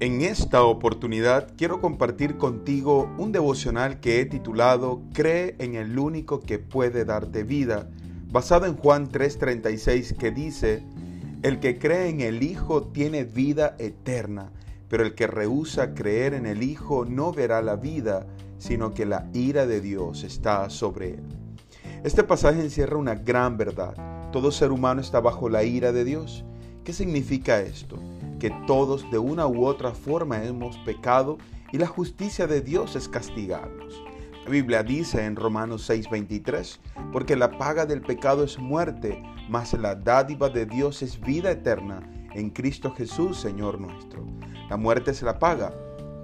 En esta oportunidad quiero compartir contigo un devocional que he titulado Cree en el único que puede darte vida, basado en Juan 3:36 que dice, El que cree en el Hijo tiene vida eterna, pero el que rehúsa creer en el Hijo no verá la vida, sino que la ira de Dios está sobre él. Este pasaje encierra una gran verdad. Todo ser humano está bajo la ira de Dios. ¿Qué significa esto? Que todos de una u otra forma hemos pecado y la justicia de Dios es castigarnos. La Biblia dice en Romanos 6:23, porque la paga del pecado es muerte, mas la dádiva de Dios es vida eterna en Cristo Jesús, Señor nuestro. La muerte es la paga,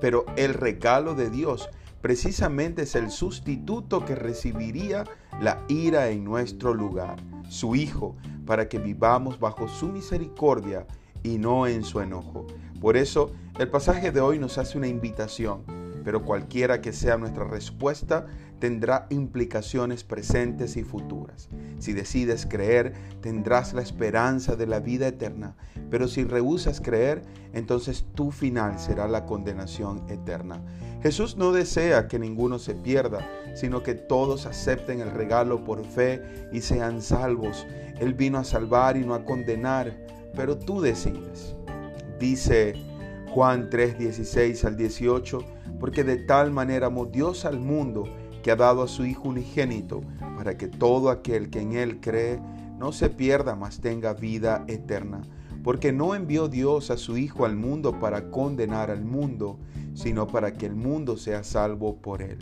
pero el regalo de Dios precisamente es el sustituto que recibiría la ira en nuestro lugar, su Hijo, para que vivamos bajo su misericordia y no en su enojo. Por eso el pasaje de hoy nos hace una invitación, pero cualquiera que sea nuestra respuesta tendrá implicaciones presentes y futuras. Si decides creer, tendrás la esperanza de la vida eterna, pero si rehusas creer, entonces tu final será la condenación eterna. Jesús no desea que ninguno se pierda, sino que todos acepten el regalo por fe y sean salvos. Él vino a salvar y no a condenar pero tú decides. Dice Juan 3, 16 al 18, porque de tal manera amó Dios al mundo que ha dado a su Hijo unigénito, para que todo aquel que en Él cree no se pierda, mas tenga vida eterna. Porque no envió Dios a su Hijo al mundo para condenar al mundo, sino para que el mundo sea salvo por Él.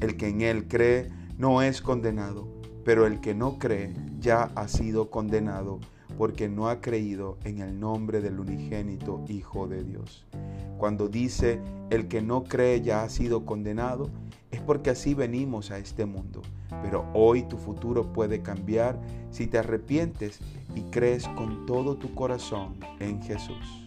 El que en Él cree no es condenado, pero el que no cree ya ha sido condenado porque no ha creído en el nombre del unigénito Hijo de Dios. Cuando dice el que no cree ya ha sido condenado, es porque así venimos a este mundo. Pero hoy tu futuro puede cambiar si te arrepientes y crees con todo tu corazón en Jesús.